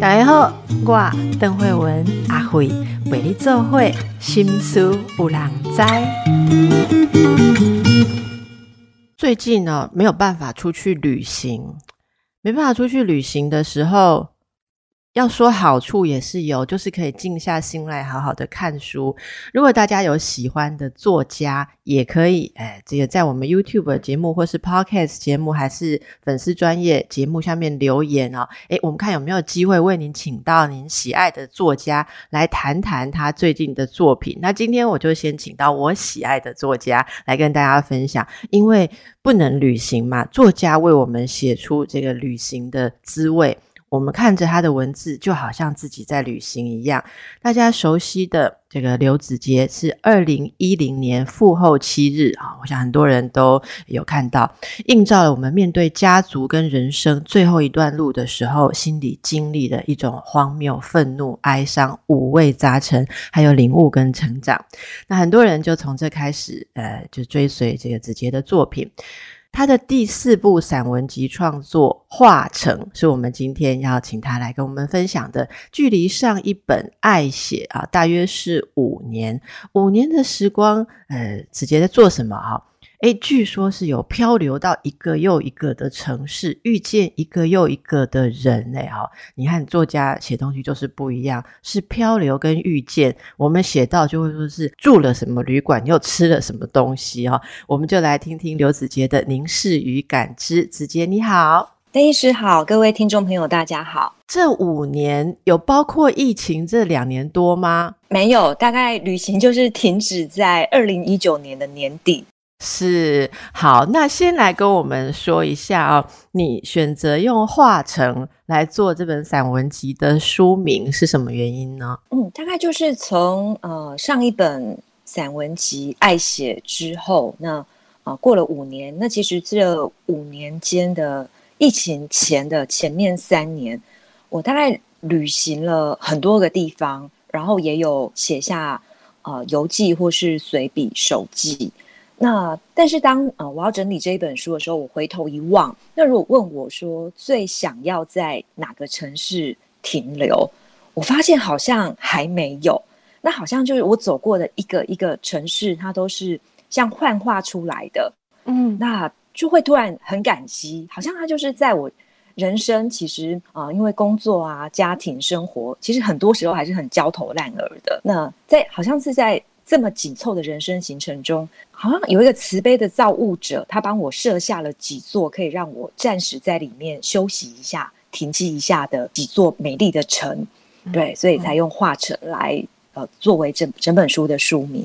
大家好，我邓慧文阿慧为你做会心思有人知。最近呢，没有办法出去旅行，没办法出去旅行的时候。要说好处也是有，就是可以静下心来好好的看书。如果大家有喜欢的作家，也可以哎，这个在我们 YouTube 节目或是 Podcast 节目，还是粉丝专业节目下面留言哦。哎，我们看有没有机会为您请到您喜爱的作家来谈谈他最近的作品。那今天我就先请到我喜爱的作家来跟大家分享，因为不能旅行嘛，作家为我们写出这个旅行的滋味。我们看着他的文字，就好像自己在旅行一样。大家熟悉的这个刘子杰是二零一零年父后七日啊，我想很多人都有看到，映照了我们面对家族跟人生最后一段路的时候，心里经历的一种荒谬、愤怒、哀伤、五味杂陈，还有领悟跟成长。那很多人就从这开始，呃，就追随这个子杰的作品。他的第四部散文集创作《化成》是我们今天要请他来跟我们分享的。距离上一本《爱写》啊，大约是五年，五年的时光，呃，子杰在做什么哈？哎，据说是有漂流到一个又一个的城市，遇见一个又一个的人哎哈！你看作家写东西就是不一样，是漂流跟遇见。我们写到就会说是住了什么旅馆，又吃了什么东西哈。我们就来听听刘子杰的凝视与感知。子杰你好，邓医师好，各位听众朋友大家好。这五年有包括疫情这两年多吗？没有，大概旅行就是停止在二零一九年的年底。是好，那先来跟我们说一下啊，你选择用画成来做这本散文集的书名是什么原因呢？嗯，大概就是从呃上一本散文集《爱写》之后，那啊过了五年，那其实这五年间的疫情前的前面三年，我大概旅行了很多个地方，然后也有写下呃游记或是随笔手记。那但是当呃我要整理这一本书的时候，我回头一望，那如果问我说最想要在哪个城市停留，我发现好像还没有。那好像就是我走过的一个一个城市，它都是像幻化出来的，嗯，那就会突然很感激，好像它就是在我人生其实啊，因为工作啊、家庭生活，其实很多时候还是很焦头烂额的。那在好像是在。这么紧凑的人生行程中，好像有一个慈悲的造物者，他帮我设下了几座可以让我暂时在里面休息一下、停息一下的几座美丽的城。对，所以才用画城来呃作为整整本书的书名。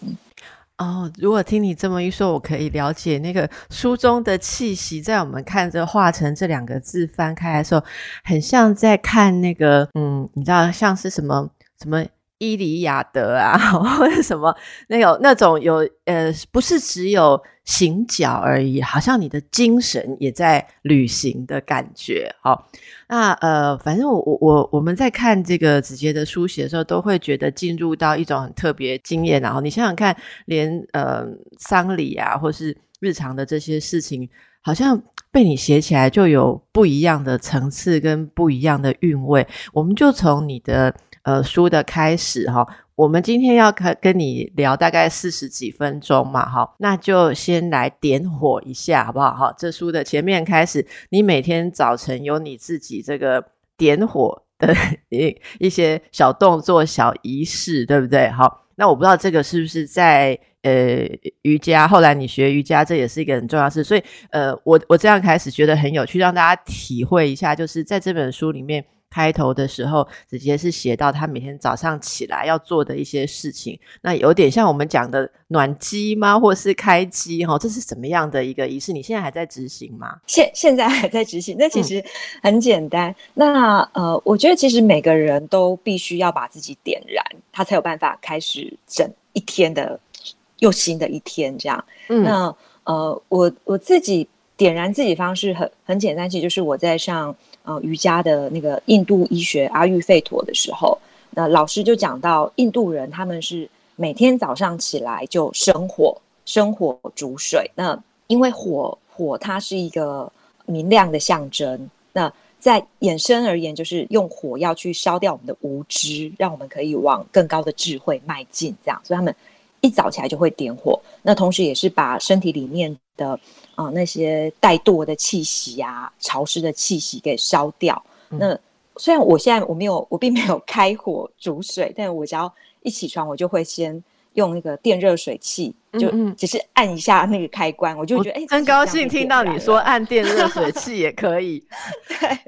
哦，如果听你这么一说，我可以了解那个书中的气息，在我们看着“画成”这两个字翻开的时候，很像在看那个嗯，你知道像是什么什么。伊里亚德啊，或者什么那有那种有呃，不是只有行脚而已，好像你的精神也在旅行的感觉。好，那呃，反正我我我我们在看这个子杰的书写的时候，都会觉得进入到一种很特别经验。然后你想想看，连呃丧礼啊，或是日常的这些事情，好像被你写起来就有不一样的层次跟不一样的韵味。我们就从你的。呃，书的开始哈，我们今天要跟跟你聊大概四十几分钟嘛，哈，那就先来点火一下，好不好？哈，这书的前面开始，你每天早晨有你自己这个点火的 一一些小动作、小仪式，对不对？好，那我不知道这个是不是在呃瑜伽，后来你学瑜伽，这也是一个很重要事，所以呃，我我这样开始觉得很有趣，让大家体会一下，就是在这本书里面。开头的时候，直接是写到他每天早上起来要做的一些事情，那有点像我们讲的暖机吗，或是开机哈？这是什么样的一个仪式？你现在还在执行吗？现现在还在执行，那其实很简单。那呃，我觉得其实每个人都必须要把自己点燃，他才有办法开始整一天的又新的一天。这样，嗯那呃，我我自己点燃自己方式很很简单，其实就是我在上。呃，瑜伽的那个印度医学阿育吠陀的时候，那老师就讲到，印度人他们是每天早上起来就生火，生火煮水。那因为火火它是一个明亮的象征，那在衍生而言，就是用火药去烧掉我们的无知，让我们可以往更高的智慧迈进。这样，所以他们一早起来就会点火。那同时也是把身体里面的啊那些怠惰的气息啊、潮湿的气息给烧掉。那虽然我现在我没有，我并没有开火煮水，但我只要一起床，我就会先用那个电热水器，就只是按一下那个开关，我就觉得哎，真高兴听到你说按电热水器也可以。对，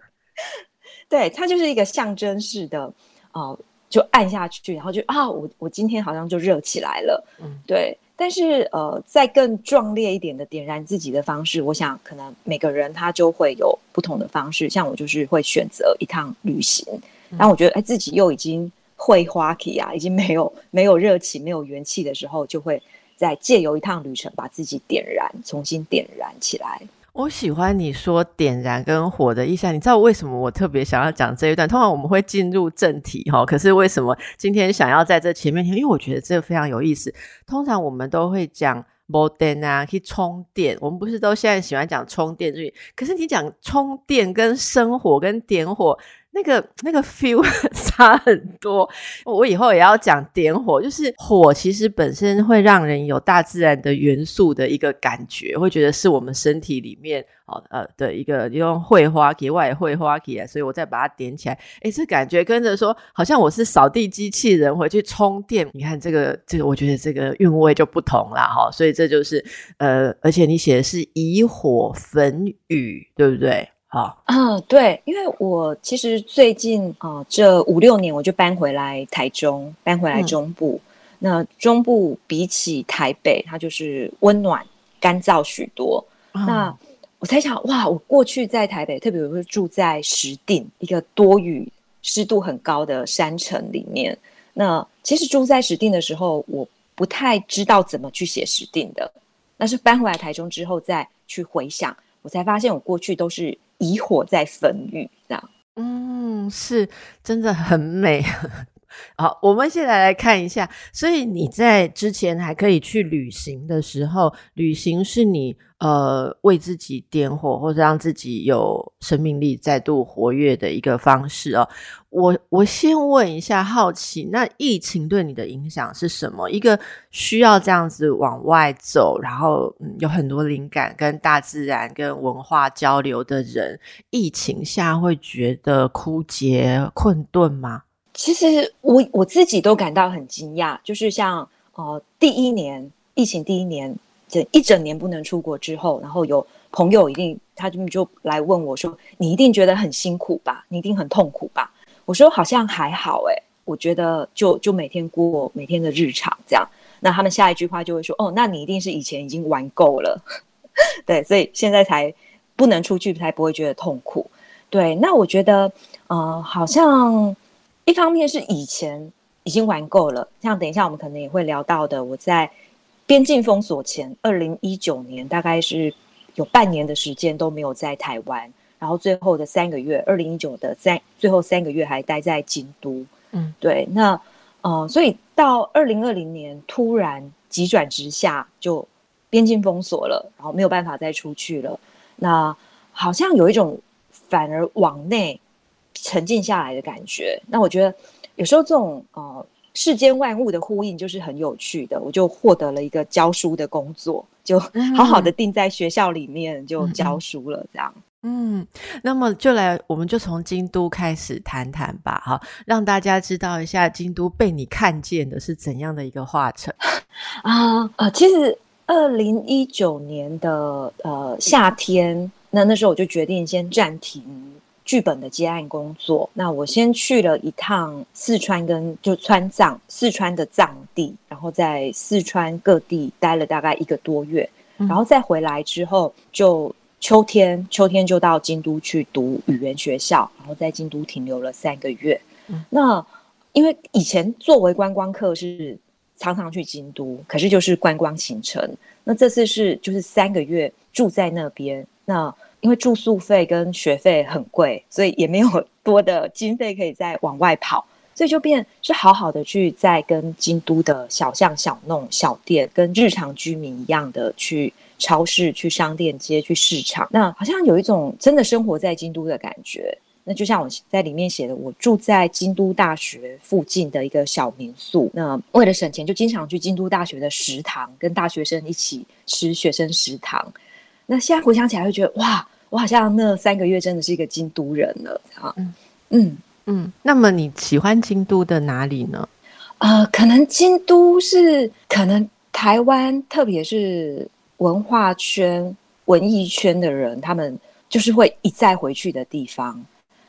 对，它就是一个象征式的哦，就按下去，然后就啊，我我今天好像就热起来了。嗯，对。但是呃，在更壮烈一点的点燃自己的方式，我想可能每个人他就会有不同的方式。像我就是会选择一趟旅行，然后我觉得哎自己又已经会花体啊，已经没有没有热情、没有元气的时候，就会再借由一趟旅程把自己点燃，重新点燃起来。我喜欢你说点燃跟火的意象，你知道为什么我特别想要讲这一段？通常我们会进入正题哈，可是为什么今天想要在这前面？因为我觉得这个非常有意思。通常我们都会讲 modern 啊，去充电。我们不是都现在喜欢讲充电？可是你讲充电跟生火跟点火。那个那个 feel 差很多，我以后也要讲点火，就是火其实本身会让人有大自然的元素的一个感觉，会觉得是我们身体里面哦呃的一个用绘花给外绘花给，所以我再把它点起来，哎，这感觉跟着说好像我是扫地机器人回去充电，你看这个这个，我觉得这个韵味就不同了哈，所以这就是呃，而且你写的是以火焚雨，对不对？啊，嗯，对，因为我其实最近啊，这五六年我就搬回来台中，搬回来中部。那中部比起台北，它就是温暖、干燥许多。那我才想，哇，我过去在台北，特别是住在石碇一个多雨、湿度很高的山城里面。那其实住在石碇的时候，我不太知道怎么去写石碇的。那是搬回来台中之后，再去回想，我才发现我过去都是。以火在焚玉，这样，嗯，是真的很美。好，我们现在来看一下。所以你在之前还可以去旅行的时候，旅行是你呃为自己点火，或者让自己有生命力再度活跃的一个方式哦。我我先问一下，好奇，那疫情对你的影响是什么？一个需要这样子往外走，然后有很多灵感跟大自然跟文化交流的人，疫情下会觉得枯竭困顿吗？其实我我自己都感到很惊讶，就是像呃第一年疫情第一年整一整年不能出国之后，然后有朋友一定他就就来问我说：“你一定觉得很辛苦吧？你一定很痛苦吧？”我说：“好像还好哎，我觉得就就每天过每天的日常这样。”那他们下一句话就会说：“哦，那你一定是以前已经玩够了，对，所以现在才不能出去，才不会觉得痛苦。”对，那我觉得呃好像。一方面是以前已经玩够了，像等一下我们可能也会聊到的，我在边境封锁前，二零一九年大概是有半年的时间都没有在台湾，然后最后的三个月，二零一九的三最后三个月还待在京都，嗯，对，那呃，所以到二零二零年突然急转直下，就边境封锁了，然后没有办法再出去了，那好像有一种反而往内。沉静下来的感觉，那我觉得有时候这种呃世间万物的呼应就是很有趣的。我就获得了一个教书的工作，就好好的定在学校里面就教书了。这样，嗯，那么就来，我们就从京都开始谈谈吧，哈，让大家知道一下京都被你看见的是怎样的一个化成啊呃，其实二零一九年的呃夏天，那那时候我就决定先暂停。剧本的接案工作，那我先去了一趟四川，跟就川藏四川的藏地，然后在四川各地待了大概一个多月，然后再回来之后，就秋天秋天就到京都去读语言学校，然后在京都停留了三个月。那因为以前作为观光客是常常去京都，可是就是观光行程，那这次是就是三个月住在那边，那。因为住宿费跟学费很贵，所以也没有 多的经费可以再往外跑，所以就变是好好的去在跟京都的小巷小弄小店，跟日常居民一样的去超市、去商店街、去市场，那好像有一种真的生活在京都的感觉。那就像我在里面写的，我住在京都大学附近的一个小民宿。那为了省钱，就经常去京都大学的食堂，跟大学生一起吃学生食堂。那现在回想起来，会觉得哇，我好像那三个月真的是一个京都人了啊。嗯嗯嗯。那么你喜欢京都的哪里呢？呃，可能京都是可能台湾，特别是文化圈、文艺圈的人，他们就是会一再回去的地方。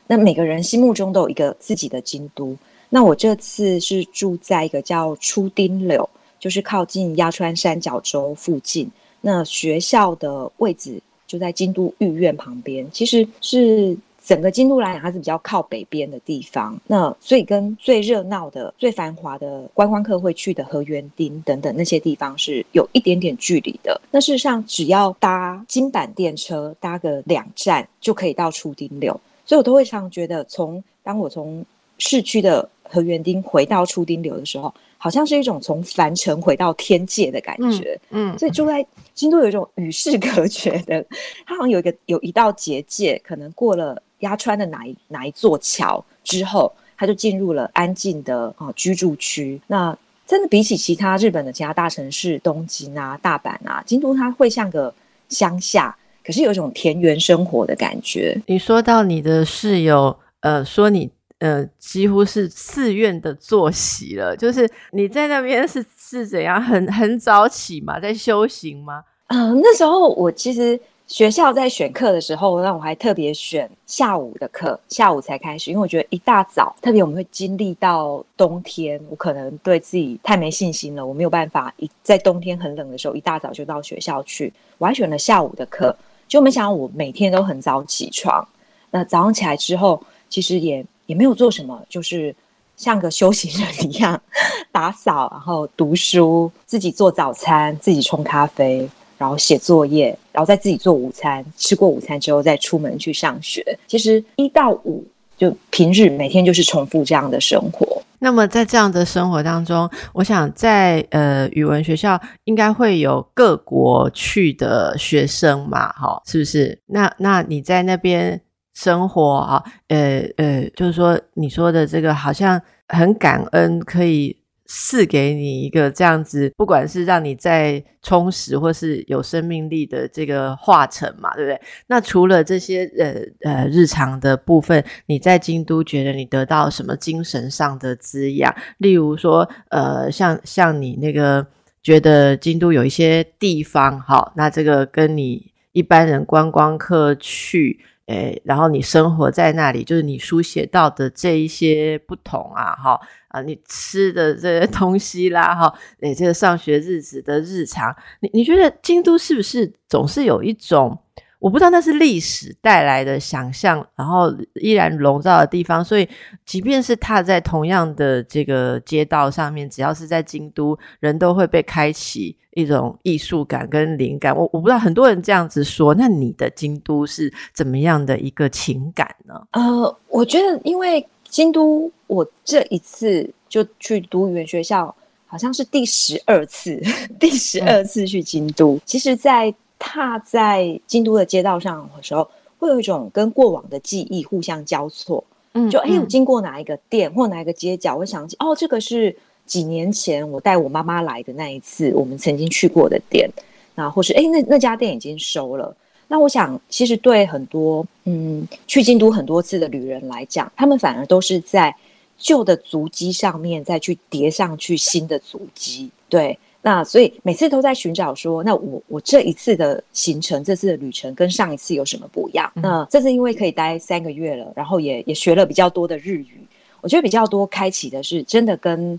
那每个人心目中都有一个自己的京都。那我这次是住在一个叫出丁柳，就是靠近鸭川三角洲附近。那学校的位置就在京都御苑旁边，其实是整个京都来讲，它是比较靠北边的地方。那所以跟最热闹的、最繁华的观光客会去的河园町等等那些地方是有一点点距离的。那事实上，只要搭金板电车，搭个两站就可以到出丁柳。所以我都会常觉得，从当我从市区的河园丁回到出丁流的时候，好像是一种从凡尘回到天界的感觉。嗯，所以住在京都有一种与世隔绝的，它好像有一个有一道结界，可能过了鸭川的哪一哪一座桥之后，它就进入了安静的啊居住区。那真的比起其他日本的其他大城市，东京啊、大阪啊，京都它会像个乡下。可是有一种田园生活的感觉。你说到你的室友，呃，说你呃几乎是寺院的作息了，就是你在那边是 是怎样，很很早起嘛，在修行吗？嗯，那时候我其实学校在选课的时候，那我还特别选下午的课，下午才开始，因为我觉得一大早，特别我们会经历到冬天，我可能对自己太没信心了，我没有办法一在冬天很冷的时候一大早就到学校去，我还选了下午的课。就没想到我每天都很早起床，那早上起来之后，其实也也没有做什么，就是像个修行人一样 打扫，然后读书，自己做早餐，自己冲咖啡，然后写作业，然后再自己做午餐。吃过午餐之后再出门去上学。其实一到五就平日每天就是重复这样的生活。那么在这样的生活当中，我想在呃语文学校应该会有各国去的学生嘛，哈，是不是？那那你在那边生活啊，呃呃，就是说你说的这个好像很感恩可以。赐给你一个这样子，不管是让你在充实或是有生命力的这个化成嘛，对不对？那除了这些呃呃日常的部分，你在京都觉得你得到什么精神上的滋养？例如说，呃，像像你那个觉得京都有一些地方，好，那这个跟你一般人观光客去。诶，然后你生活在那里，就是你书写到的这一些不同啊，哈啊，你吃的这些东西啦，哈，诶，这个上学日子的日常，你你觉得京都是不是总是有一种？我不知道那是历史带来的想象，然后依然笼罩的地方。所以，即便是踏在同样的这个街道上面，只要是在京都，人都会被开启一种艺术感跟灵感。我我不知道很多人这样子说，那你的京都是怎么样的一个情感呢？呃，我觉得因为京都，我这一次就去读语言学校，好像是第十二次，第十二次去京都。其实，在踏在京都的街道上的时候，会有一种跟过往的记忆互相交错。嗯，就哎，我经过哪一个店或哪一个街角，我想起哦，这个是几年前我带我妈妈来的那一次，我们曾经去过的店。那或是哎，那那家店已经收了。那我想，其实对很多嗯去京都很多次的旅人来讲，他们反而都是在旧的足迹上面再去叠上去新的足迹。对。那所以每次都在寻找说，那我我这一次的行程，这次的旅程跟上一次有什么不一样？那这次因为可以待三个月了，然后也也学了比较多的日语，我觉得比较多开启的是真的跟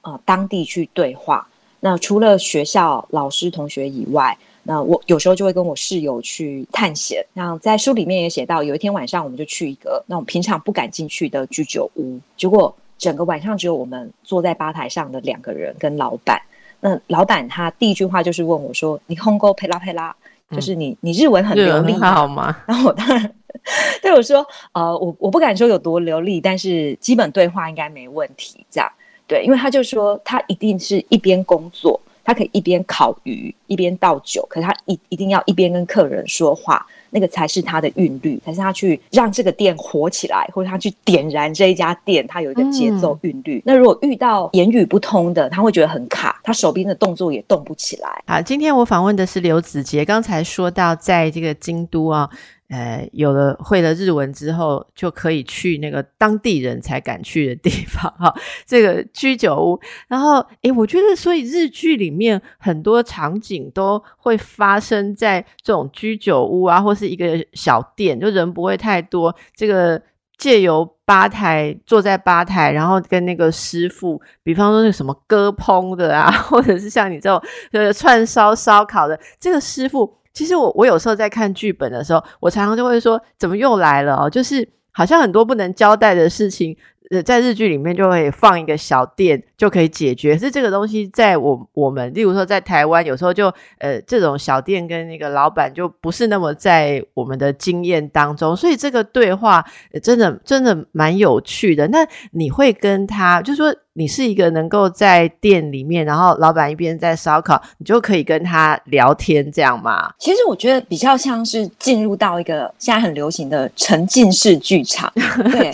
呃当地去对话。那除了学校老师同学以外，那我有时候就会跟我室友去探险。那在书里面也写到，有一天晚上我们就去一个那种平常不敢进去的居酒屋，结果整个晚上只有我们坐在吧台上的两个人跟老板。那老板他第一句话就是问我说：“你 Hongo 佩拉佩拉，就是你你日文很流利好吗？”然后我当然 对我说：“呃，我我不敢说有多流利，但是基本对话应该没问题。”这样对，因为他就说他一定是一边工作，他可以一边烤鱼一边倒酒，可是他一一定要一边跟客人说话，那个才是他的韵律，才是他去让这个店火起来，或者他去点燃这一家店，他有一个节奏韵律。那如果遇到言语不通的，他会觉得很卡，他手边的动作也动不起来。好，今天我访问的是刘子杰，刚才说到在这个京都啊。呃，有了会了日文之后，就可以去那个当地人才敢去的地方哈。这个居酒屋，然后诶，我觉得所以日剧里面很多场景都会发生在这种居酒屋啊，或是一个小店，就人不会太多。这个借由吧台坐在吧台，然后跟那个师傅，比方说那什么割烹的啊，或者是像你这种呃串烧烧烤的这个师傅。其实我我有时候在看剧本的时候，我常常就会说，怎么又来了哦？就是好像很多不能交代的事情。呃，在日剧里面就会放一个小店就可以解决，是这个东西在我我们，例如说在台湾，有时候就呃这种小店跟那个老板就不是那么在我们的经验当中，所以这个对话真的真的蛮有趣的。那你会跟他，就说你是一个能够在店里面，然后老板一边在烧烤，你就可以跟他聊天这样吗？其实我觉得比较像是进入到一个现在很流行的沉浸式剧场，对，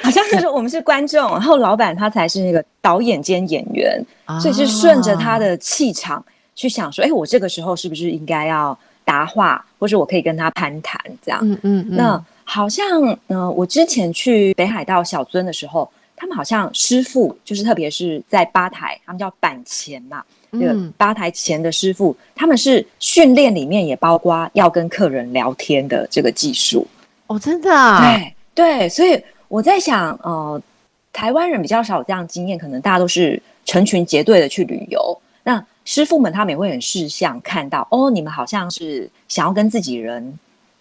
好像就是说我们是。是观众，然后老板他才是那个导演兼演员，所以是顺着他的气场去想说，哎，我这个时候是不是应该要答话，或者我可以跟他攀谈这样？嗯嗯。那好像，嗯，我之前去北海道小樽的时候，他们好像师傅就是特别是在吧台，他们叫板前嘛，这个吧台前的师傅，他们是训练里面也包括要跟客人聊天的这个技术。哦，真的？啊？对对，所以。我在想，呃，台湾人比较少有这样经验，可能大家都是成群结队的去旅游。那师傅们他们也会很识相，看到哦，你们好像是想要跟自己人。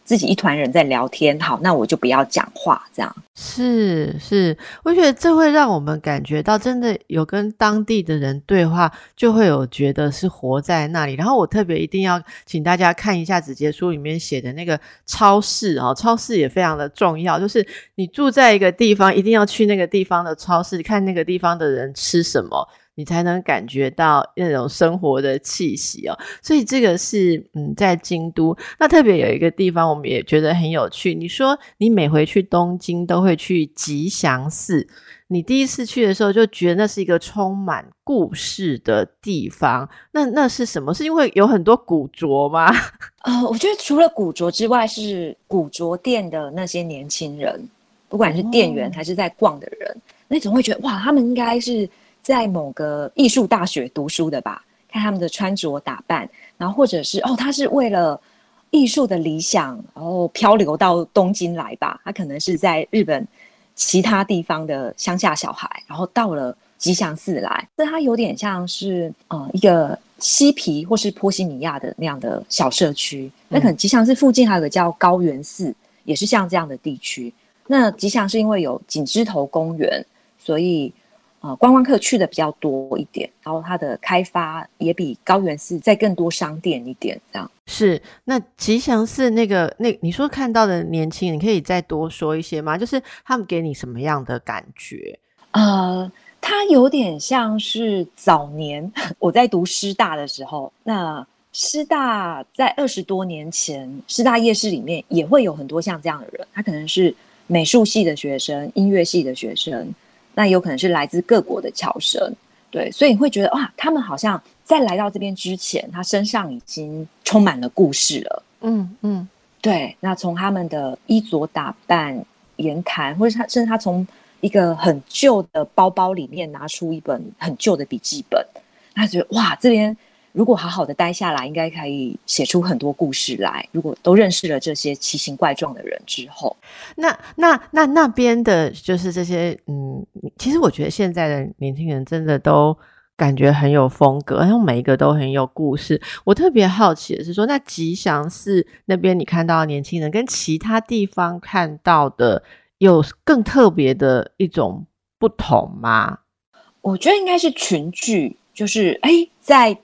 自己一团人在聊天，好，那我就不要讲话，这样是是，我觉得这会让我们感觉到真的有跟当地的人对话，就会有觉得是活在那里。然后我特别一定要请大家看一下子杰书里面写的那个超市啊，超市也非常的重要，就是你住在一个地方，一定要去那个地方的超市，看那个地方的人吃什么。你才能感觉到那种生活的气息哦，所以这个是嗯，在京都那特别有一个地方，我们也觉得很有趣。你说你每回去东京都会去吉祥寺，你第一次去的时候就觉得那是一个充满故事的地方。那那是什么？是因为有很多古着吗？呃，我觉得除了古着之外，是古着店的那些年轻人，不管是店员还是在逛的人，那总会觉得哇，他们应该是。在某个艺术大学读书的吧，看他们的穿着打扮，然后或者是哦，他是为了艺术的理想，然后漂流到东京来吧。他可能是在日本其他地方的乡下小孩，然后到了吉祥寺来。那他有点像是呃一个西皮或是波西米亚的那样的小社区。那可能吉祥寺附近还有个叫高原寺，也是像这样的地区。那吉祥是因为有锦枝头公园，所以。啊，观光客去的比较多一点，然后它的开发也比高原寺再更多商店一点，这样是。那吉祥寺那个那你说看到的年轻人，可以再多说一些吗？就是他们给你什么样的感觉？呃，他有点像是早年 我在读师大的时候，那师大在二十多年前，师大夜市里面也会有很多像这样的人，他可能是美术系的学生、音乐系的学生。那有可能是来自各国的侨生，对，所以你会觉得哇，他们好像在来到这边之前，他身上已经充满了故事了。嗯嗯，对。那从他们的衣着打扮、言谈，或者他甚至他从一个很旧的包包里面拿出一本很旧的笔记本，他觉得哇，这边。如果好好的待下来，应该可以写出很多故事来。如果都认识了这些奇形怪状的人之后，那那那那边的，就是这些，嗯，其实我觉得现在的年轻人真的都感觉很有风格，然后每一个都很有故事。我特别好奇的是说，那吉祥寺那边你看到年轻人跟其他地方看到的有更特别的一种不同吗？我觉得应该是群聚，就是哎，在。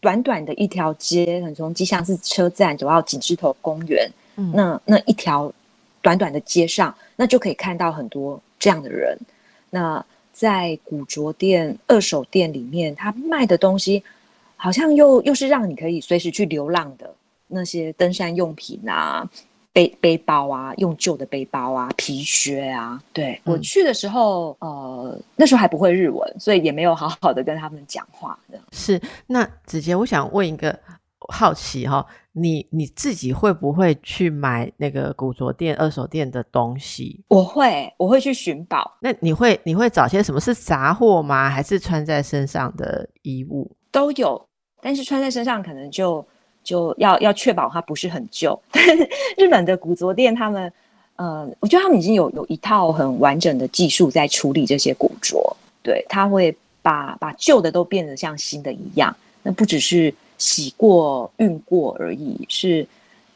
短短的一条街，很从吉祥寺车站走到景之头公园，那那一条短短的街上，那就可以看到很多这样的人。那在古着店、二手店里面，他卖的东西好像又又是让你可以随时去流浪的那些登山用品啊。背背包啊，用旧的背包啊，皮靴啊。对我去的时候，呃，那时候还不会日文，所以也没有好好的跟他们讲话。是那子杰，我想问一个好奇哈，你你自己会不会去买那个古着店、二手店的东西？我会，我会去寻宝。那你会你会找些什么是杂货吗？还是穿在身上的衣物都有？但是穿在身上可能就。就要要确保它不是很旧，但是日本的古着店，他们，呃，我觉得他们已经有有一套很完整的技术在处理这些古着，对，他会把把旧的都变得像新的一样，那不只是洗过、熨过而已，是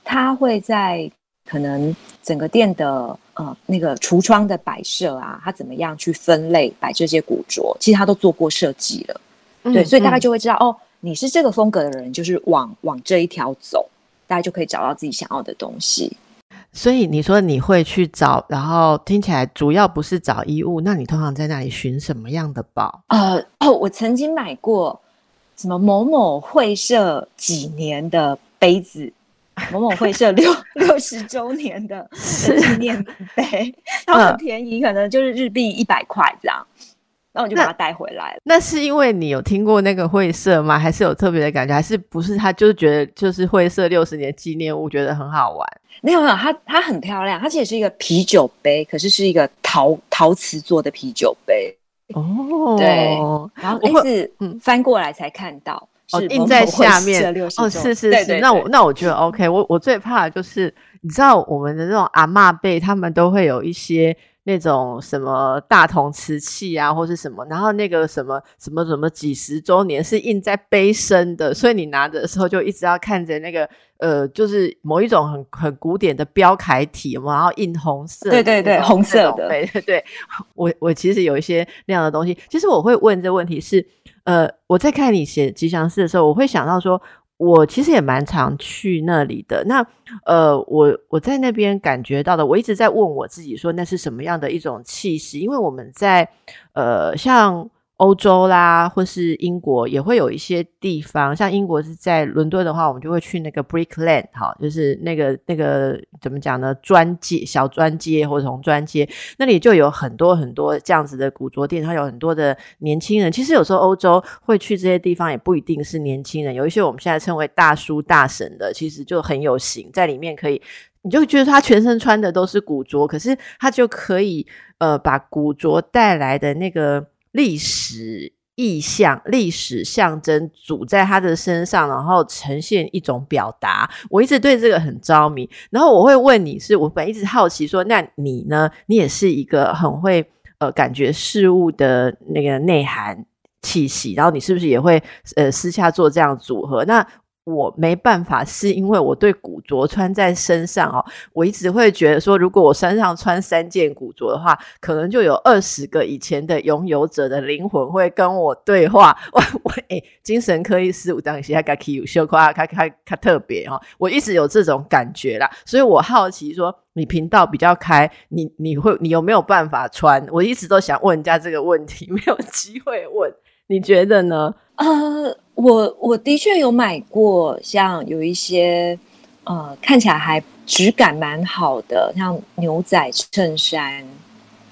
他会在可能整个店的呃那个橱窗的摆设啊，他怎么样去分类摆这些古着，其实他都做过设计了，对，所以大概就会知道哦。你是这个风格的人，就是往往这一条走，大家就可以找到自己想要的东西。所以你说你会去找，然后听起来主要不是找衣物，那你通常在那里寻什么样的宝？呃，哦，我曾经买过什么某某会社几年的杯子，某某会社六 六十周年的纪念杯，它很便宜，可能就是日币一百块这样。然后我就把它带回来了。那是因为你有听过那个会社吗？还是有特别的感觉？还是不是？他就是觉得就是会社六十年纪念物，觉得很好玩。没有没有，它它很漂亮，它其实是一个啤酒杯，可是是一个陶陶瓷做的啤酒杯。哦，对。然后那次嗯翻过来才看到，哦印在下面。哦，是是是。那我那我觉得 OK。我我最怕的就是你知道我们的那种阿嬷辈，他们都会有一些。那种什么大同瓷器啊，或是什么，然后那个什么什么什么几十周年是印在杯身的，所以你拿的时候就一直要看着那个呃，就是某一种很很古典的标楷体嘛，然后印红色，对对对，红色的，对 对对。我我其实有一些那样的东西，其实我会问这问题是，呃，我在看你写吉祥寺的时候，我会想到说。我其实也蛮常去那里的。那呃，我我在那边感觉到的，我一直在问我自己说，那是什么样的一种气息？因为我们在呃，像。欧洲啦，或是英国也会有一些地方，像英国是在伦敦的话，我们就会去那个 Brick Lane，哈，就是那个那个怎么讲呢？砖街小砖街或者红砖街，那里就有很多很多这样子的古着店，它有很多的年轻人。其实有时候欧洲会去这些地方，也不一定是年轻人，有一些我们现在称为大叔大婶的，其实就很有型，在里面可以，你就觉得他全身穿的都是古着，可是他就可以呃把古着带来的那个。历史意象、历史象征组在他的身上，然后呈现一种表达。我一直对这个很着迷。然后我会问你，是我本一直好奇说，那你呢？你也是一个很会呃感觉事物的那个内涵气息，然后你是不是也会呃私下做这样组合？那我没办法，是因为我对古着穿在身上哦，我一直会觉得说，如果我身上穿三件古着的话，可能就有二十个以前的拥有者的灵魂会跟我对话。我我哎，精神科医师，我当时还卡 Q 修夸卡卡卡特别哈，我一直有这种感觉啦，所以我好奇说，你频道比较开，你你会你有没有办法穿？我一直都想问人家这个问题，没有机会问，你觉得呢？呃。我我的确有买过，像有一些呃看起来还质感蛮好的，像牛仔衬衫，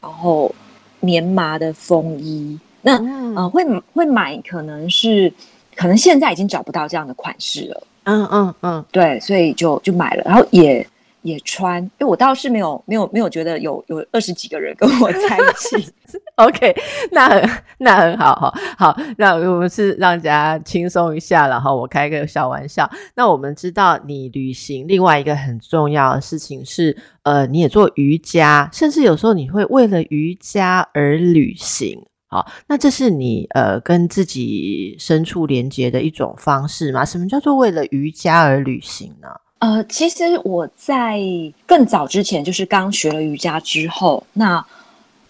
然后棉麻的风衣。那呃会会买，可能是可能现在已经找不到这样的款式了。嗯嗯嗯，对，所以就就买了，然后也。也穿，因为我倒是没有没有没有觉得有有二十几个人跟我在一起。OK，那很那很好哈。好，那我们是让大家轻松一下，然后我开个小玩笑。那我们知道你旅行另外一个很重要的事情是，呃，你也做瑜伽，甚至有时候你会为了瑜伽而旅行。好，那这是你呃跟自己深处连接的一种方式吗？什么叫做为了瑜伽而旅行呢？呃，其实我在更早之前，就是刚学了瑜伽之后，那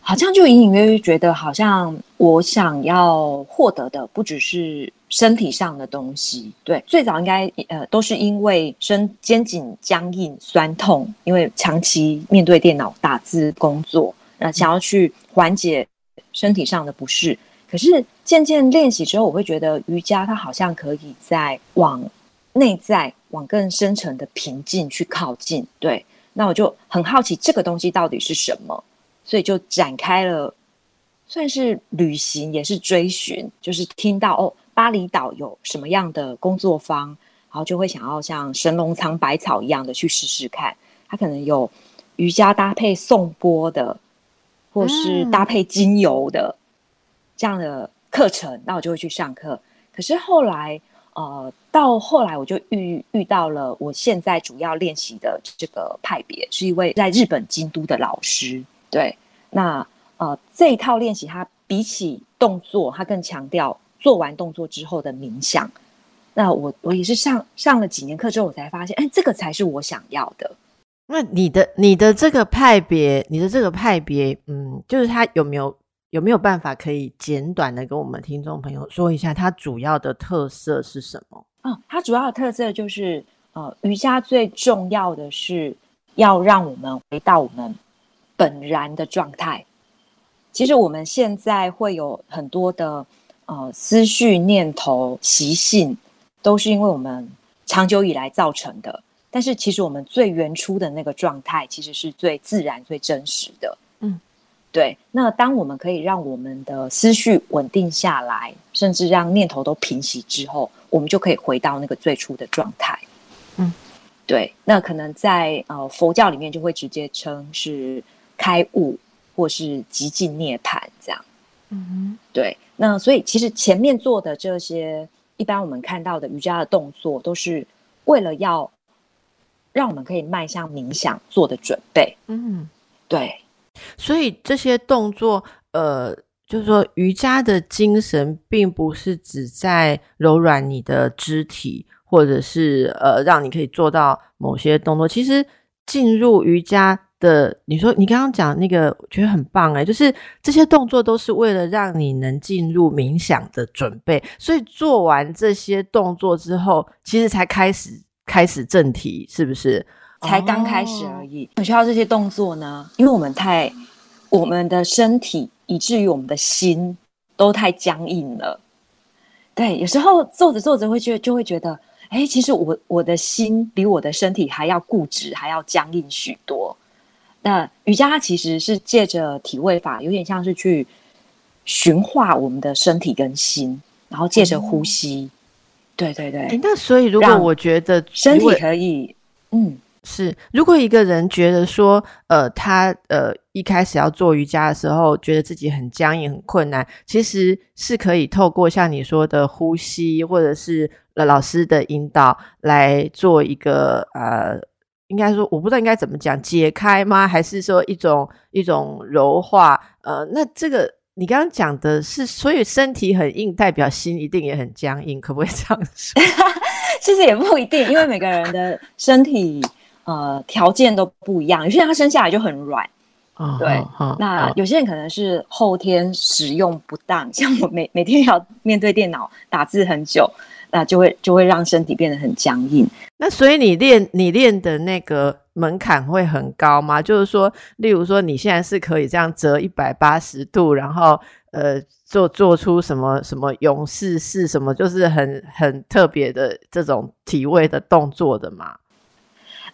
好像就隐隐约约觉得，好像我想要获得的不只是身体上的东西。对，最早应该呃都是因为身肩颈僵硬、酸痛，因为长期面对电脑打字工作，那想要去缓解身体上的不适。可是渐渐练习之后，我会觉得瑜伽它好像可以在往内在、往更深层的平静去靠近。对，那我就很好奇这个东西到底是什么，所以就展开了，算是旅行，也是追寻，就是听到哦，巴厘岛有什么样的工作坊，然后就会想要像神农尝百草一样的去试试看。它可能有瑜伽搭配颂钵的，或是搭配精油的这样的。课程，那我就会去上课。可是后来，呃，到后来我就遇遇到了我现在主要练习的这个派别，是一位在日本京都的老师。对，那呃这一套练习，它比起动作，它更强调做完动作之后的冥想。那我我也是上上了几年课之后，我才发现，哎，这个才是我想要的。那你的你的这个派别，你的这个派别，嗯，就是它有没有？有没有办法可以简短的跟我们听众朋友说一下，它主要的特色是什么？哦，它主要的特色就是，呃，瑜伽最重要的是要让我们回到我们本然的状态。其实我们现在会有很多的呃思绪、念头、习性，都是因为我们长久以来造成的。但是其实我们最原初的那个状态，其实是最自然、最真实的。嗯。对，那当我们可以让我们的思绪稳定下来，甚至让念头都平息之后，我们就可以回到那个最初的状态。嗯，对，那可能在呃佛教里面就会直接称是开悟或是极尽涅槃这样。嗯，对，那所以其实前面做的这些，一般我们看到的瑜伽的动作，都是为了要让我们可以迈向冥想做的准备。嗯，对。所以这些动作，呃，就是说瑜伽的精神，并不是只在柔软你的肢体，或者是呃，让你可以做到某些动作。其实进入瑜伽的，你说你刚刚讲那个，我觉得很棒哎，就是这些动作都是为了让你能进入冥想的准备。所以做完这些动作之后，其实才开始开始正题，是不是？才刚开始而已，很需要这些动作呢，因为我们太，我们的身体以至于我们的心都太僵硬了。对，有时候做着做着会觉就会觉得，哎，其实我我的心比我的身体还要固执，还要僵硬许多。那瑜伽它其实是借着体位法，有点像是去驯化我们的身体跟心，然后借着呼吸。对对对。那所以如果我觉得身体可以，嗯。是，如果一个人觉得说，呃，他呃一开始要做瑜伽的时候，觉得自己很僵硬、很困难，其实是可以透过像你说的呼吸，或者是老师的引导来做一个呃，应该说我不知道应该怎么讲，解开吗？还是说一种一种柔化？呃，那这个你刚刚讲的是，所以身体很硬，代表心一定也很僵硬，可不可以这样说？其实也不一定，因为每个人的身体。呃，条件都不一样。有些人他生下来就很软，对。那有些人可能是后天使用不当，像我每每天要面对电脑打字很久，那就会就会让身体变得很僵硬。那所以你练你练的那个门槛会很高吗？就是说，例如说你现在是可以这样折一百八十度，然后呃做做出什么什么勇士式什么，就是很很特别的这种体位的动作的吗？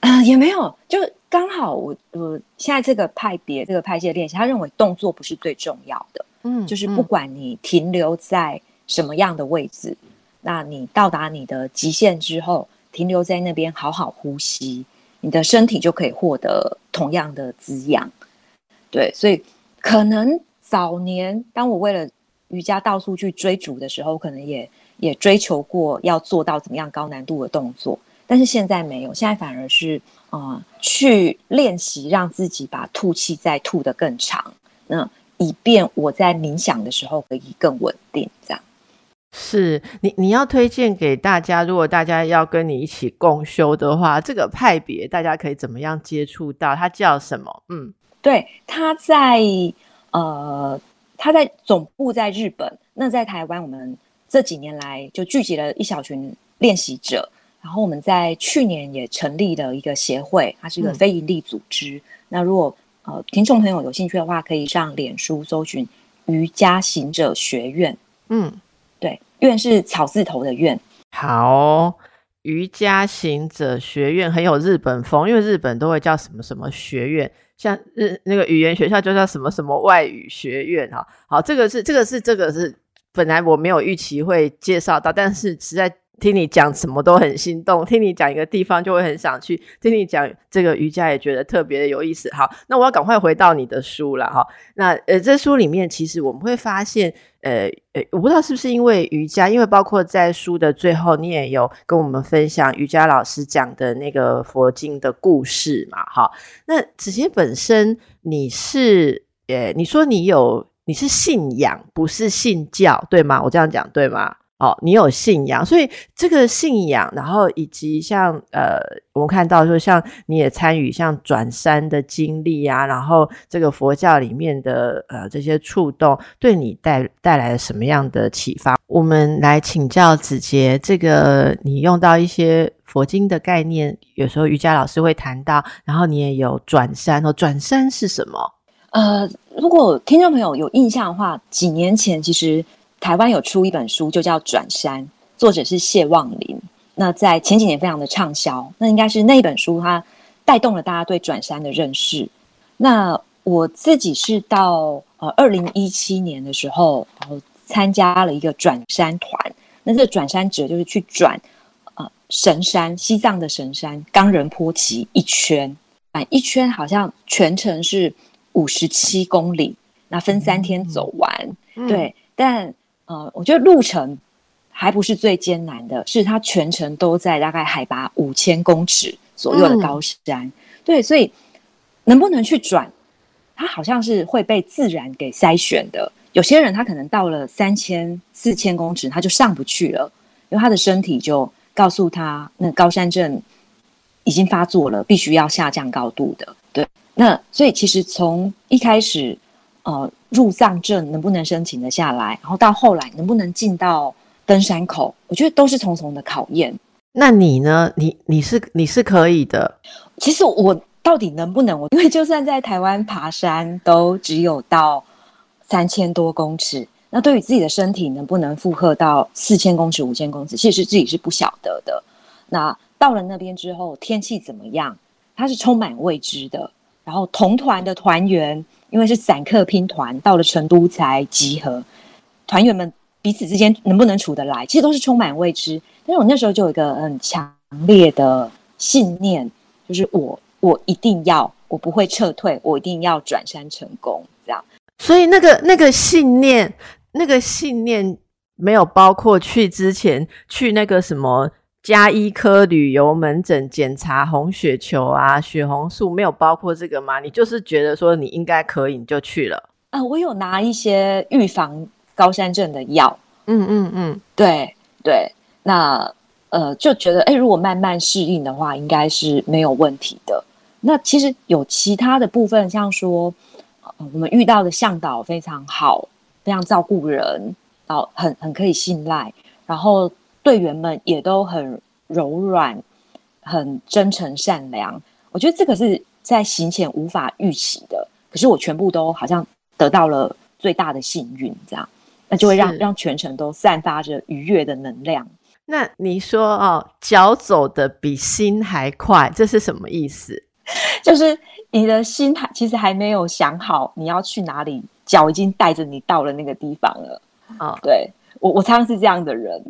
啊，也没有，就刚好我我现在这个派别这个派系的练习，他认为动作不是最重要的，嗯，就是不管你停留在什么样的位置，那你到达你的极限之后，停留在那边好好呼吸，你的身体就可以获得同样的滋养。对，所以可能早年当我为了瑜伽到处去追逐的时候，可能也也追求过要做到怎么样高难度的动作。但是现在没有，现在反而是啊，去练习让自己把吐气再吐得更长，那以便我在冥想的时候可以更稳定。这样是你你要推荐给大家，如果大家要跟你一起共修的话，这个派别大家可以怎么样接触到？它叫什么？嗯，对，他在呃，他在总部在日本，那在台湾，我们这几年来就聚集了一小群练习者。然后我们在去年也成立了一个协会，它是一个非营利组织。那如果呃听众朋友有兴趣的话，可以上脸书搜寻瑜伽行者学院，嗯，对，院是草字头的院。好，瑜伽行者学院很有日本风，因为日本都会叫什么什么学院，像日那个语言学校就叫什么什么外语学院哈。好，这个是这个是这个是本来我没有预期会介绍到，但是实在。听你讲什么都很心动，听你讲一个地方就会很想去，听你讲这个瑜伽也觉得特别的有意思。好，那我要赶快回到你的书了哈。那呃，这书里面其实我们会发现，呃呃，我不知道是不是因为瑜伽，因为包括在书的最后，你也有跟我们分享瑜伽老师讲的那个佛经的故事嘛。哈，那子杰本身你是呃，你说你有你是信仰，不是信教，对吗？我这样讲对吗？哦，你有信仰，所以这个信仰，然后以及像呃，我们看到说，像你也参与像转山的经历啊，然后这个佛教里面的呃这些触动，对你带带来了什么样的启发？我们来请教子杰，这个你用到一些佛经的概念，有时候瑜伽老师会谈到，然后你也有转山哦，转山是什么？呃，如果听众朋友有印象的话，几年前其实。台湾有出一本书，就叫《转山》，作者是谢望林。那在前几年非常的畅销，那应该是那一本书它带动了大家对转山的认识。那我自己是到呃二零一七年的时候，然后参加了一个转山团。那这个转山者就是去转呃神山，西藏的神山冈仁波齐一圈，啊一圈好像全程是五十七公里，那分三天走完。对，但呃，我觉得路程还不是最艰难的，是它全程都在大概海拔五千公尺左右的高山。对，所以能不能去转，它好像是会被自然给筛选的。有些人他可能到了三千、四千公尺，他就上不去了，因为他的身体就告诉他，那高山症已经发作了，必须要下降高度的。对，那所以其实从一开始，呃。入藏证能不能申请的下来？然后到后来能不能进到登山口？我觉得都是重重的考验。那你呢？你你是你是可以的。其实我到底能不能？我因为就算在台湾爬山，都只有到三千多公尺。那对于自己的身体能不能负荷到四千公尺、五千公尺，其实自己是不晓得的。那到了那边之后，天气怎么样？它是充满未知的。然后同团的团员。因为是散客拼团，到了成都才集合，团员们彼此之间能不能处得来，其实都是充满未知。但是我那时候就有一个很强烈的信念，就是我我一定要，我不会撤退，我一定要转山成功。这样，所以那个那个信念，那个信念没有包括去之前去那个什么。加医科旅游门诊检查红血球啊，血红素没有包括这个吗？你就是觉得说你应该可以，你就去了啊？我有拿一些预防高山症的药，嗯嗯嗯，对对，那呃就觉得哎，如果慢慢适应的话，应该是没有问题的。那其实有其他的部分，像说我们遇到的向导非常好，非常照顾人，然后很很可以信赖，然后。队员们也都很柔软、很真诚、善良。我觉得这个是在行前无法预期的，可是我全部都好像得到了最大的幸运，这样那就会让让全程都散发着愉悦的能量。那你说哦，脚走的比心还快，这是什么意思？就是你的心还其实还没有想好你要去哪里，脚已经带着你到了那个地方了。哦，对我我常常是这样的人。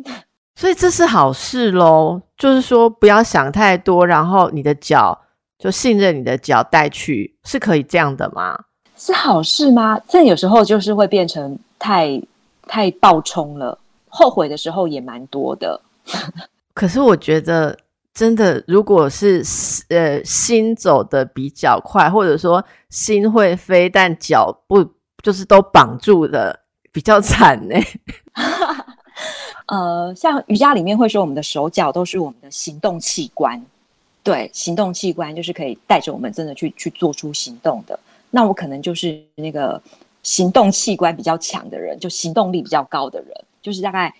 所以这是好事喽，就是说不要想太多，然后你的脚就信任你的脚带去，是可以这样的吗？是好事吗？这有时候就是会变成太太暴冲了，后悔的时候也蛮多的。可是我觉得真的，如果是呃心走的比较快，或者说心会飞，但脚不就是都绑住的，比较惨呢。呃，像瑜伽里面会说，我们的手脚都是我们的行动器官，对，行动器官就是可以带着我们真的去去做出行动的。那我可能就是那个行动器官比较强的人，就行动力比较高的人，就是大概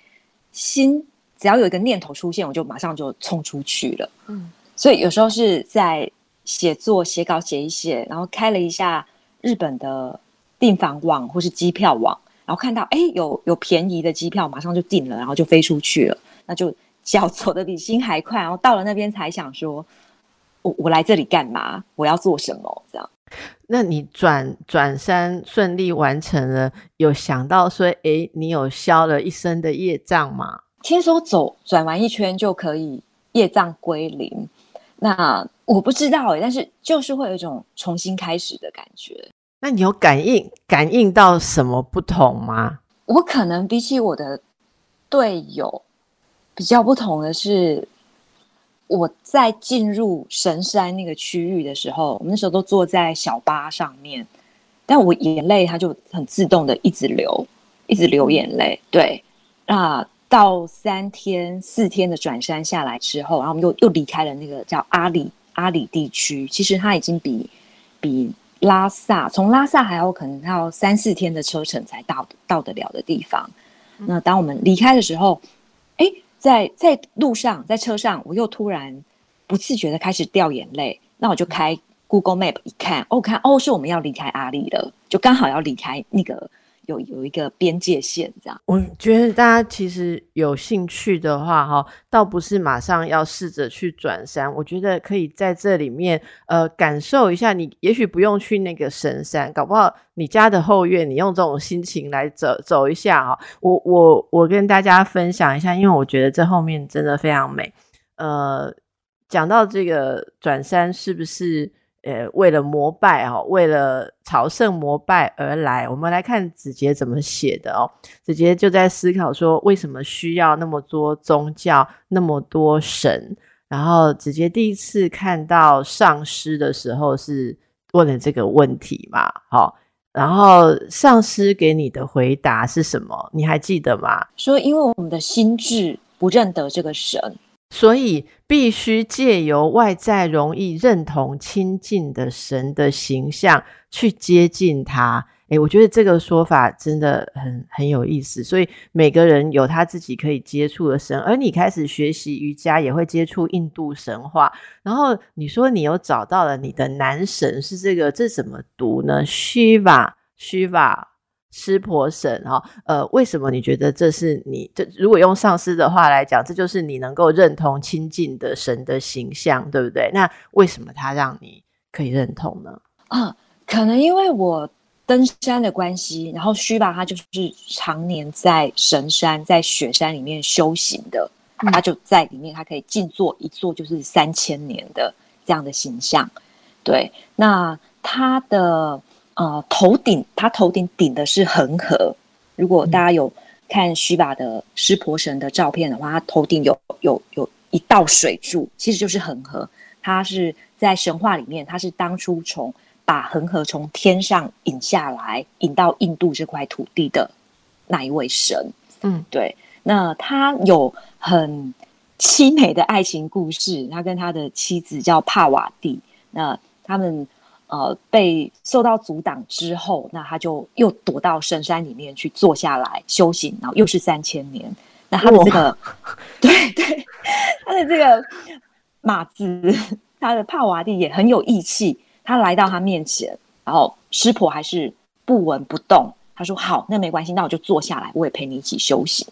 心只要有一个念头出现，我就马上就冲出去了。嗯，所以有时候是在写作、写稿写一写，然后开了一下日本的订房网或是机票网。然后看到哎有有便宜的机票，马上就订了，然后就飞出去了，那就 脚走的比心还快，然后到了那边才想说，我我来这里干嘛？我要做什么？这样。那你转转山顺利完成了，有想到说，哎，你有消了一身的业障吗？听说走转完一圈就可以业障归零，那我不知道哎，但是就是会有一种重新开始的感觉。那你有感应感应到什么不同吗？我可能比起我的队友比较不同的是。我在进入神山那个区域的时候，我们那时候都坐在小巴上面，但我眼泪它就很自动的一直流，一直流眼泪。对，那到三天四天的转山下来之后，然后我们又又离开了那个叫阿里阿里地区。其实它已经比比拉萨从拉萨还要可能要三四天的车程才到到得了的地方。那当我们离开的时候，哎。在在路上，在车上，我又突然不自觉的开始掉眼泪。那我就开 Google Map 一看，哦，看哦，是我们要离开阿里了，就刚好要离开那个有有一个边界线这样。我觉得大家其实有兴趣的话，哈，倒不是马上要试着去转山，我觉得可以在这里面呃感受一下。你也许不用去那个神山，搞不好你家的后院，你用这种心情来走走一下哈。我我我跟大家分享一下，因为我觉得这后面真的非常美，呃。讲到这个转山是不是呃为了膜拜哦，为了朝圣膜拜而来？我们来看子杰怎么写的哦。子杰就在思考说，为什么需要那么多宗教，那么多神？然后子杰第一次看到上师的时候是问了这个问题嘛？好，然后上师给你的回答是什么？你还记得吗？说因为我们的心智不认得这个神。所以必须借由外在容易认同亲近的神的形象去接近他。诶，我觉得这个说法真的很很有意思。所以每个人有他自己可以接触的神，而你开始学习瑜伽也会接触印度神话。然后你说你又找到了你的男神是这个，这怎么读呢？Shiva，Shiva。湿婆神哈，呃，为什么你觉得这是你？这如果用上师的话来讲，这就是你能够认同亲近的神的形象，对不对？那为什么他让你可以认同呢？啊，可能因为我登山的关系，然后虚吧，他就是常年在神山、在雪山里面修行的，他就在里面，他可以静坐一坐就是三千年的这样的形象。对，那他的。呃，头顶他头顶顶的是恒河。如果大家有看须巴的湿婆神的照片的话，他头顶有有有一道水柱，其实就是恒河。他是在神话里面，他是当初从把恒河从天上引下来，引到印度这块土地的那一位神。嗯，对。那他有很凄美的爱情故事，他跟他的妻子叫帕瓦蒂。那他们。呃，被受到阻挡之后，那他就又躲到深山里面去坐下来修行，然后又是三千年。那他的这个，对对，他的这个马子，他的帕瓦蒂也很有义气。他来到他面前，然后师婆还是不闻不动。他说：“好，那没关系，那我就坐下来，我也陪你一起修行。”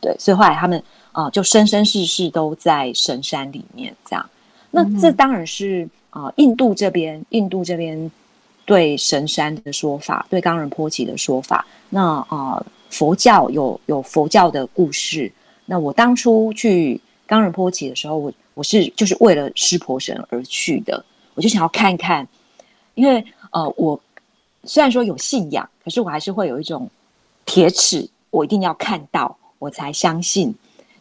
对，所以后来他们啊，就生生世世都在深山里面这样。那这当然是。啊，印度这边，印度这边对神山的说法，对冈仁波齐的说法，那啊，佛教有有佛教的故事。那我当初去冈仁波齐的时候，我我是就是为了湿婆神而去的，我就想要看看，因为呃，我虽然说有信仰，可是我还是会有一种铁齿，我一定要看到，我才相信，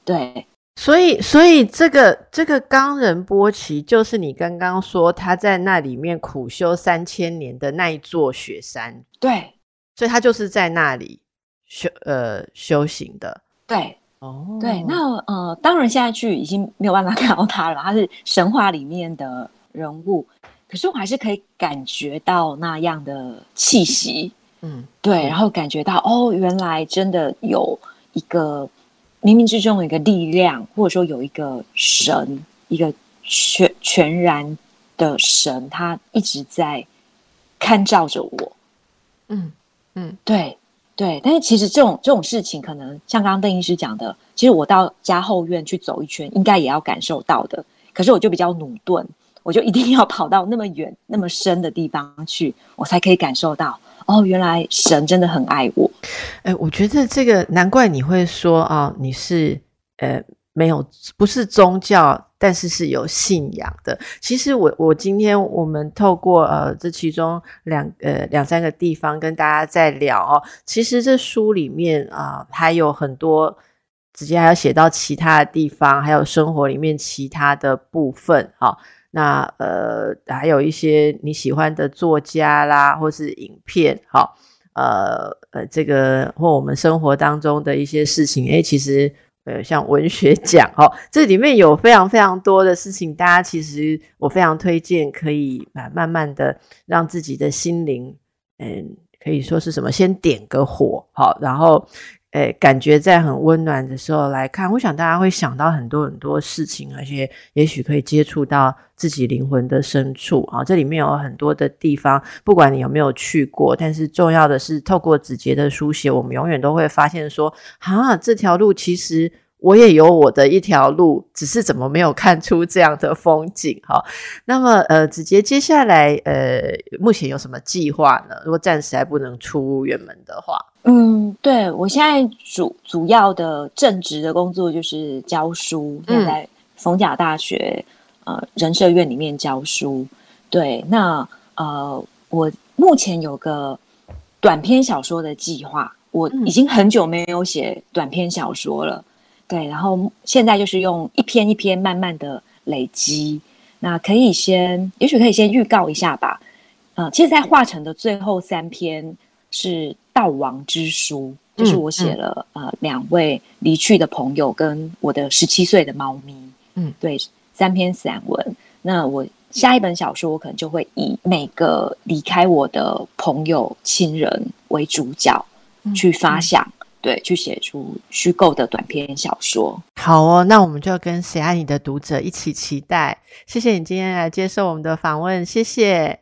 对。所以，所以这个这个冈仁波齐就是你刚刚说他在那里面苦修三千年的那一座雪山，对，所以他就是在那里修呃修行的，对，哦，对，那呃，当然现在去已经没有办法 看到他了，他是神话里面的人物，可是我还是可以感觉到那样的气息，嗯，对，然后感觉到哦，原来真的有一个。冥冥之中有一个力量，或者说有一个神，一个全全然的神，他一直在看照着我。嗯嗯，对对，但是其实这种这种事情，可能像刚刚邓医师讲的，其实我到家后院去走一圈，应该也要感受到的。可是我就比较努钝，我就一定要跑到那么远、那么深的地方去，我才可以感受到。哦，原来神真的很爱我。哎，我觉得这个难怪你会说啊，你是呃没有不是宗教，但是是有信仰的。其实我我今天我们透过呃这其中两呃两三个地方跟大家在聊哦，其实这书里面啊还有很多，直接还要写到其他的地方，还有生活里面其他的部分啊。那呃，还有一些你喜欢的作家啦，或是影片，好，呃呃，这个或我们生活当中的一些事情，诶，其实呃，像文学奖，哦，这里面有非常非常多的事情，大家其实我非常推荐，可以慢慢慢的让自己的心灵，嗯，可以说是什么，先点个火，好，然后。诶，感觉在很温暖的时候来看，我想大家会想到很多很多事情，而且也许可以接触到自己灵魂的深处啊。这里面有很多的地方，不管你有没有去过，但是重要的是，透过子杰的书写，我们永远都会发现说，啊，这条路其实。我也有我的一条路，只是怎么没有看出这样的风景哈？那么呃，子杰接下来呃，目前有什么计划呢？如果暂时还不能出远门的话，嗯，对我现在主主要的正职的工作就是教书，现在逢甲大学呃人社院里面教书。对，那呃，我目前有个短篇小说的计划，我已经很久没有写短篇小说了。对，然后现在就是用一篇一篇慢慢的累积，那可以先，也许可以先预告一下吧。呃，其实，在画成的最后三篇是《悼亡之书》，就是我写了呃两位离去的朋友跟我的十七岁的猫咪。嗯，对，三篇散文。那我下一本小说，我可能就会以每个离开我的朋友亲人为主角去发想。对，去写出虚构的短篇小说。好哦，那我们就跟谁爱你的读者一起期待。谢谢你今天来接受我们的访问，谢谢。